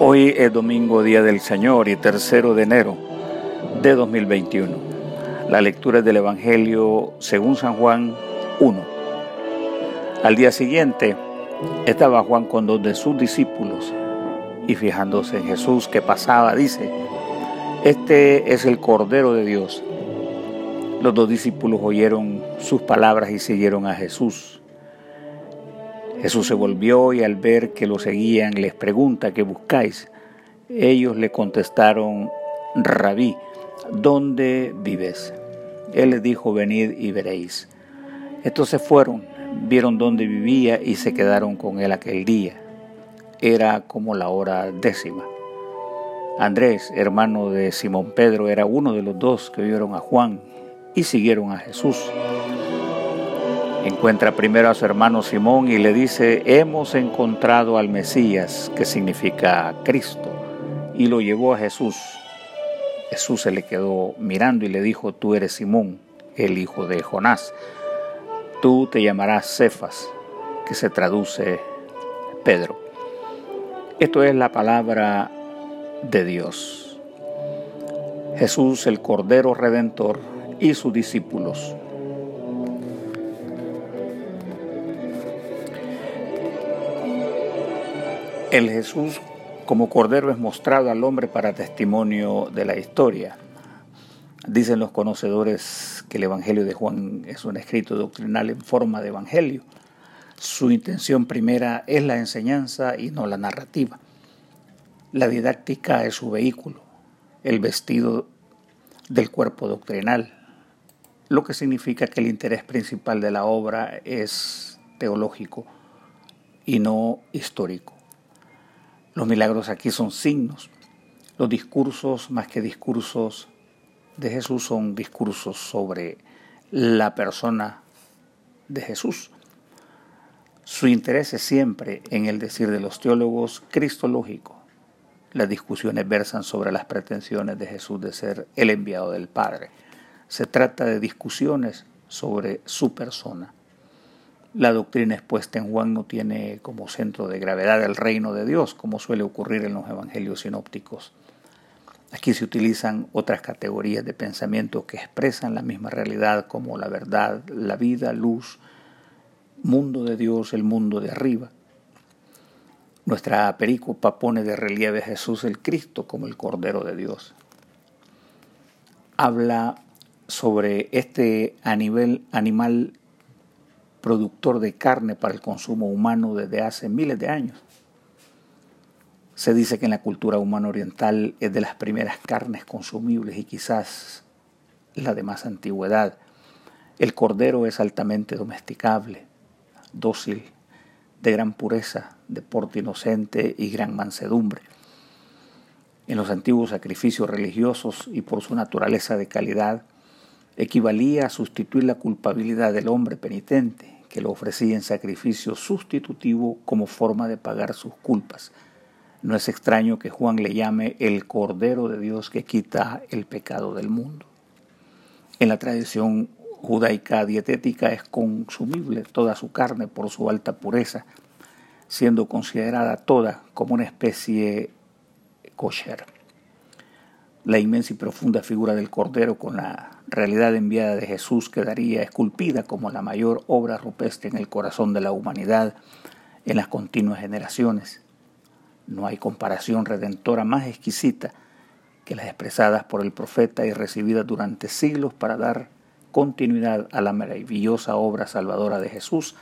Hoy es domingo, Día del Señor y tercero de enero de 2021. La lectura es del Evangelio según San Juan 1. Al día siguiente estaba Juan con dos de sus discípulos y fijándose en Jesús que pasaba, dice, Este es el Cordero de Dios. Los dos discípulos oyeron sus palabras y siguieron a Jesús. Jesús se volvió y al ver que lo seguían les pregunta qué buscáis. Ellos le contestaron, Rabí, ¿dónde vives? Él les dijo, venid y veréis. Estos se fueron, vieron dónde vivía y se quedaron con él aquel día. Era como la hora décima. Andrés, hermano de Simón Pedro, era uno de los dos que vieron a Juan y siguieron a Jesús. Encuentra primero a su hermano Simón y le dice, hemos encontrado al Mesías, que significa Cristo, y lo llevó a Jesús. Jesús se le quedó mirando y le dijo, tú eres Simón, el hijo de Jonás. Tú te llamarás Cefas, que se traduce Pedro. Esto es la palabra de Dios. Jesús, el Cordero Redentor, y sus discípulos El Jesús como Cordero es mostrado al hombre para testimonio de la historia. Dicen los conocedores que el Evangelio de Juan es un escrito doctrinal en forma de Evangelio. Su intención primera es la enseñanza y no la narrativa. La didáctica es su vehículo, el vestido del cuerpo doctrinal, lo que significa que el interés principal de la obra es teológico y no histórico. Los milagros aquí son signos. Los discursos, más que discursos de Jesús, son discursos sobre la persona de Jesús. Su interés es siempre, en el decir de los teólogos, cristológico. Las discusiones versan sobre las pretensiones de Jesús de ser el enviado del Padre. Se trata de discusiones sobre su persona. La doctrina expuesta en Juan no tiene como centro de gravedad el reino de Dios, como suele ocurrir en los evangelios sinópticos. Aquí se utilizan otras categorías de pensamiento que expresan la misma realidad como la verdad, la vida, luz, mundo de Dios, el mundo de arriba. Nuestra pericopa pone de relieve a Jesús el Cristo como el Cordero de Dios. Habla sobre este animal productor de carne para el consumo humano desde hace miles de años. Se dice que en la cultura humana oriental es de las primeras carnes consumibles y quizás la de más antigüedad. El cordero es altamente domesticable, dócil, de gran pureza, de porte inocente y gran mansedumbre. En los antiguos sacrificios religiosos y por su naturaleza de calidad, equivalía a sustituir la culpabilidad del hombre penitente que lo ofrecía en sacrificio sustitutivo como forma de pagar sus culpas. No es extraño que Juan le llame el Cordero de Dios que quita el pecado del mundo. En la tradición judaica dietética es consumible toda su carne por su alta pureza, siendo considerada toda como una especie kosher. La inmensa y profunda figura del Cordero con la realidad enviada de Jesús quedaría esculpida como la mayor obra rupestre en el corazón de la humanidad en las continuas generaciones. No hay comparación redentora más exquisita que las expresadas por el profeta y recibidas durante siglos para dar continuidad a la maravillosa obra salvadora de Jesús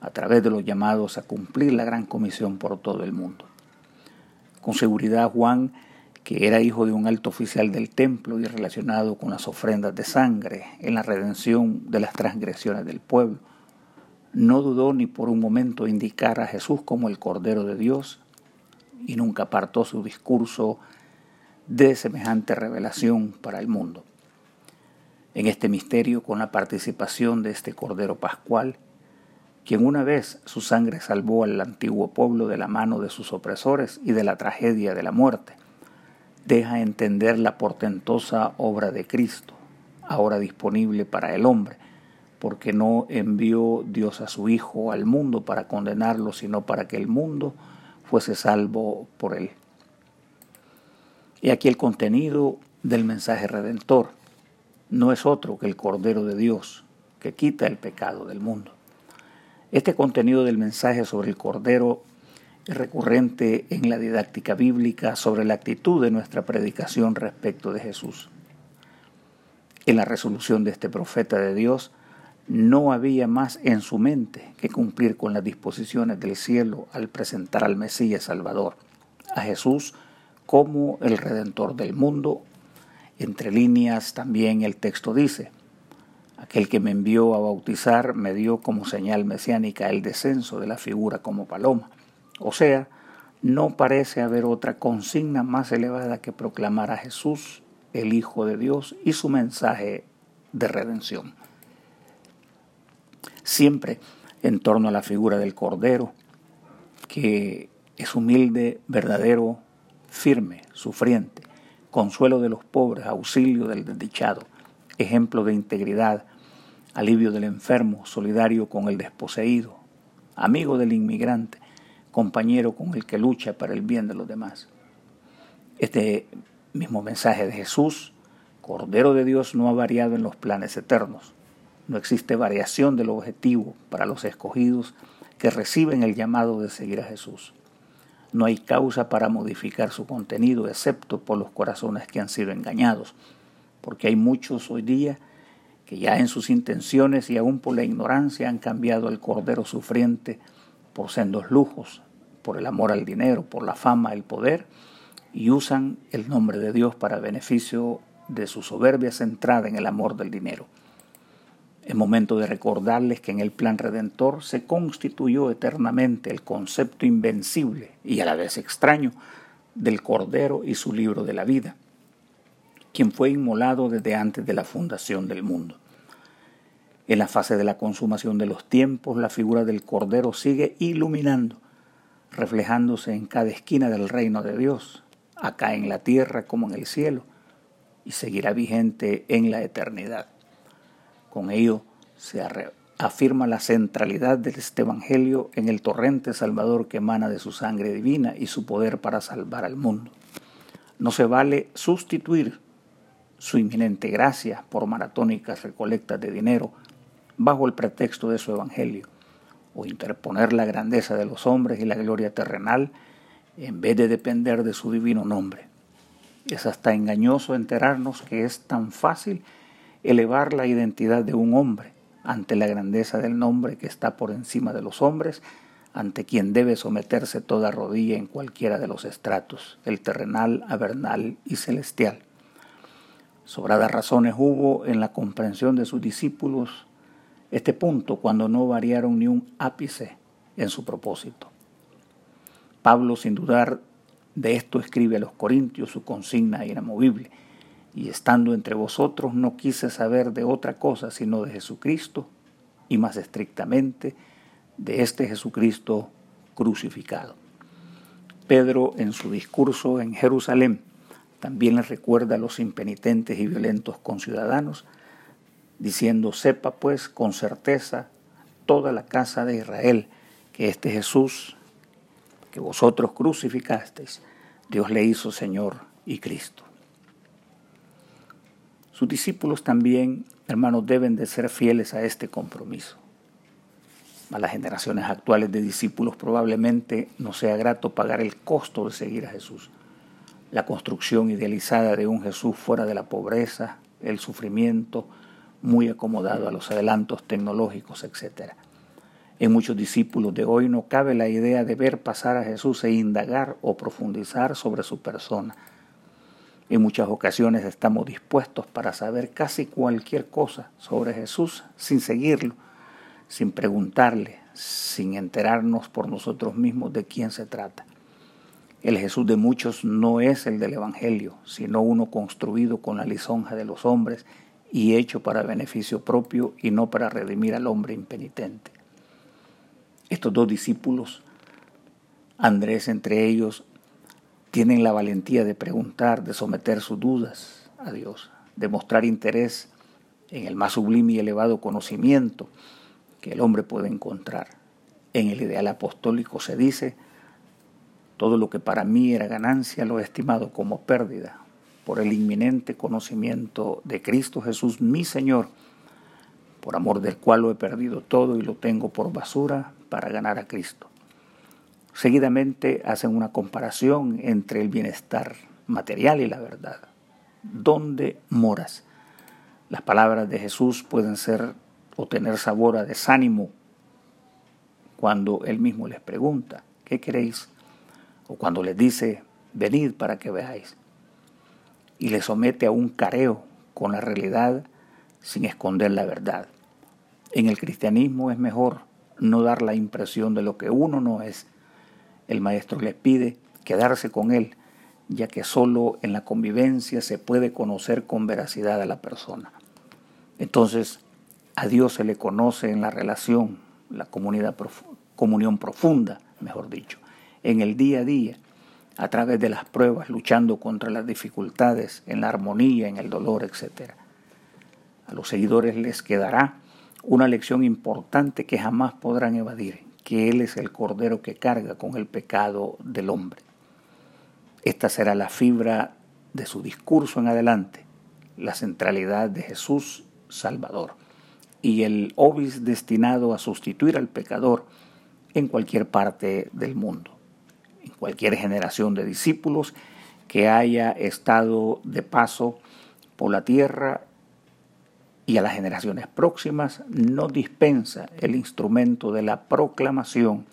a través de los llamados a cumplir la gran comisión por todo el mundo. Con seguridad Juan que era hijo de un alto oficial del templo y relacionado con las ofrendas de sangre en la redención de las transgresiones del pueblo. No dudó ni por un momento indicar a Jesús como el Cordero de Dios y nunca apartó su discurso de semejante revelación para el mundo. En este misterio, con la participación de este Cordero Pascual, quien una vez su sangre salvó al antiguo pueblo de la mano de sus opresores y de la tragedia de la muerte, deja entender la portentosa obra de Cristo, ahora disponible para el hombre, porque no envió Dios a su Hijo al mundo para condenarlo, sino para que el mundo fuese salvo por él. Y aquí el contenido del mensaje redentor no es otro que el Cordero de Dios que quita el pecado del mundo. Este contenido del mensaje sobre el Cordero recurrente en la didáctica bíblica sobre la actitud de nuestra predicación respecto de Jesús. En la resolución de este profeta de Dios, no había más en su mente que cumplir con las disposiciones del cielo al presentar al Mesías Salvador, a Jesús como el Redentor del mundo. Entre líneas también el texto dice, aquel que me envió a bautizar me dio como señal mesiánica el descenso de la figura como paloma. O sea, no parece haber otra consigna más elevada que proclamar a Jesús, el Hijo de Dios, y su mensaje de redención. Siempre en torno a la figura del Cordero, que es humilde, verdadero, firme, sufriente, consuelo de los pobres, auxilio del desdichado, ejemplo de integridad, alivio del enfermo, solidario con el desposeído, amigo del inmigrante, compañero con el que lucha para el bien de los demás. Este mismo mensaje de Jesús, Cordero de Dios, no ha variado en los planes eternos. No existe variación del objetivo para los escogidos que reciben el llamado de seguir a Jesús. No hay causa para modificar su contenido excepto por los corazones que han sido engañados, porque hay muchos hoy día que ya en sus intenciones y aún por la ignorancia han cambiado el cordero sufriente por sendos lujos, por el amor al dinero, por la fama, el poder, y usan el nombre de Dios para beneficio de su soberbia centrada en el amor del dinero. Es momento de recordarles que en el plan redentor se constituyó eternamente el concepto invencible y a la vez extraño del Cordero y su libro de la vida, quien fue inmolado desde antes de la fundación del mundo. En la fase de la consumación de los tiempos, la figura del Cordero sigue iluminando, reflejándose en cada esquina del reino de Dios, acá en la tierra como en el cielo, y seguirá vigente en la eternidad. Con ello se afirma la centralidad de este Evangelio en el torrente salvador que emana de su sangre divina y su poder para salvar al mundo. No se vale sustituir su inminente gracia por maratónicas recolectas de dinero bajo el pretexto de su Evangelio, o interponer la grandeza de los hombres y la gloria terrenal en vez de depender de su divino nombre. Es hasta engañoso enterarnos que es tan fácil elevar la identidad de un hombre ante la grandeza del nombre que está por encima de los hombres, ante quien debe someterse toda rodilla en cualquiera de los estratos, el terrenal, avernal y celestial. Sobradas razones hubo en la comprensión de sus discípulos este punto cuando no variaron ni un ápice en su propósito. Pablo, sin dudar de esto, escribe a los Corintios su consigna inamovible y estando entre vosotros no quise saber de otra cosa sino de Jesucristo y más estrictamente de este Jesucristo crucificado. Pedro en su discurso en Jerusalén también le recuerda a los impenitentes y violentos conciudadanos, diciendo, sepa pues con certeza toda la casa de Israel que este Jesús que vosotros crucificasteis, Dios le hizo Señor y Cristo. Sus discípulos también, hermanos, deben de ser fieles a este compromiso. A las generaciones actuales de discípulos probablemente no sea grato pagar el costo de seguir a Jesús. La construcción idealizada de un Jesús fuera de la pobreza, el sufrimiento, muy acomodado a los adelantos tecnológicos, etc. En muchos discípulos de hoy no cabe la idea de ver pasar a Jesús e indagar o profundizar sobre su persona en muchas ocasiones estamos dispuestos para saber casi cualquier cosa sobre Jesús sin seguirlo, sin preguntarle, sin enterarnos por nosotros mismos de quién se trata. El Jesús de muchos no es el del Evangelio, sino uno construido con la lisonja de los hombres y hecho para beneficio propio y no para redimir al hombre impenitente. Estos dos discípulos, Andrés entre ellos, tienen la valentía de preguntar, de someter sus dudas a Dios, de mostrar interés en el más sublime y elevado conocimiento que el hombre puede encontrar. En el ideal apostólico se dice, Todo lo que para mí era ganancia lo he estimado como pérdida por el inminente conocimiento de Cristo Jesús, mi Señor, por amor del cual lo he perdido todo y lo tengo por basura para ganar a Cristo. Seguidamente hacen una comparación entre el bienestar material y la verdad. ¿Dónde moras? Las palabras de Jesús pueden ser o tener sabor a desánimo cuando él mismo les pregunta, ¿qué queréis? O cuando les dice, venid para que veáis. Y les somete a un careo con la realidad sin esconder la verdad. En el cristianismo es mejor no dar la impresión de lo que uno no es. El maestro les pide quedarse con él, ya que solo en la convivencia se puede conocer con veracidad a la persona. Entonces, a Dios se le conoce en la relación, la comunidad comunión profunda, mejor dicho, en el día a día, a través de las pruebas, luchando contra las dificultades, en la armonía, en el dolor, etc. A los seguidores les quedará una lección importante que jamás podrán evadir, que Él es el Cordero que carga con el pecado del hombre. Esta será la fibra de su discurso en adelante, la centralidad de Jesús Salvador y el obis destinado a sustituir al pecador en cualquier parte del mundo, cualquier generación de discípulos que haya estado de paso por la tierra y a las generaciones próximas no dispensa el instrumento de la proclamación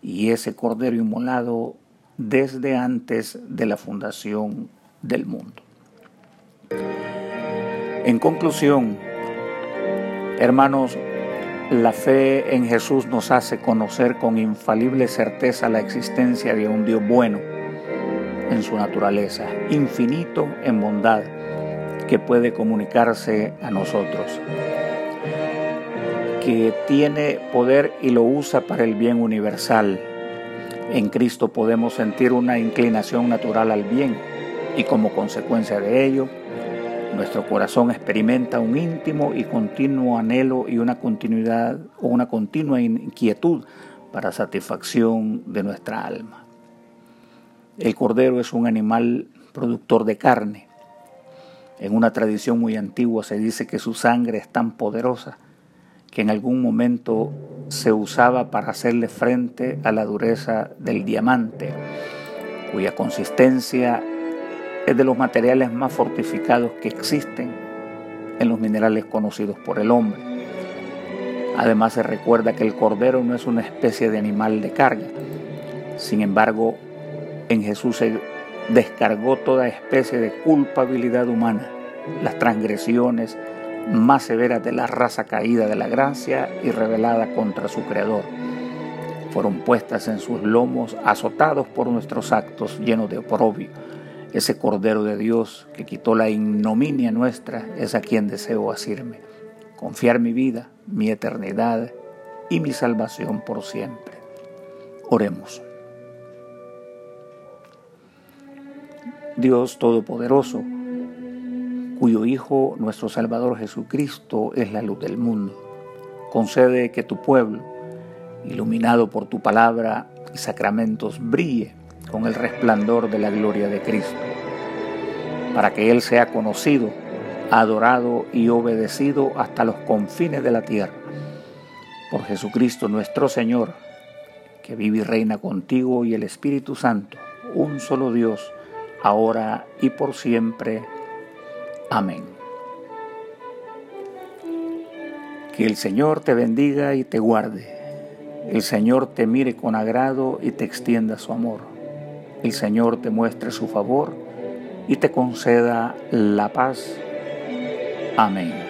y ese cordero inmolado desde antes de la fundación del mundo. En conclusión, hermanos, la fe en Jesús nos hace conocer con infalible certeza la existencia de un Dios bueno en su naturaleza, infinito en bondad que puede comunicarse a nosotros, que tiene poder y lo usa para el bien universal. En Cristo podemos sentir una inclinación natural al bien y como consecuencia de ello, nuestro corazón experimenta un íntimo y continuo anhelo y una continuidad o una continua inquietud para satisfacción de nuestra alma. El cordero es un animal productor de carne, en una tradición muy antigua se dice que su sangre es tan poderosa que en algún momento se usaba para hacerle frente a la dureza del diamante, cuya consistencia es de los materiales más fortificados que existen en los minerales conocidos por el hombre. Además se recuerda que el cordero no es una especie de animal de carga. Sin embargo, en Jesús se descargó toda especie de culpabilidad humana, las transgresiones más severas de la raza caída de la gracia y rebelada contra su Creador. Fueron puestas en sus lomos, azotados por nuestros actos llenos de oprobio. Ese Cordero de Dios que quitó la ignominia nuestra es a quien deseo asirme, confiar mi vida, mi eternidad y mi salvación por siempre. Oremos. Dios Todopoderoso, cuyo Hijo, nuestro Salvador Jesucristo, es la luz del mundo, concede que tu pueblo, iluminado por tu palabra y sacramentos, brille con el resplandor de la gloria de Cristo, para que Él sea conocido, adorado y obedecido hasta los confines de la tierra. Por Jesucristo nuestro Señor, que vive y reina contigo y el Espíritu Santo, un solo Dios, ahora y por siempre. Amén. Que el Señor te bendiga y te guarde. El Señor te mire con agrado y te extienda su amor. El Señor te muestre su favor y te conceda la paz. Amén.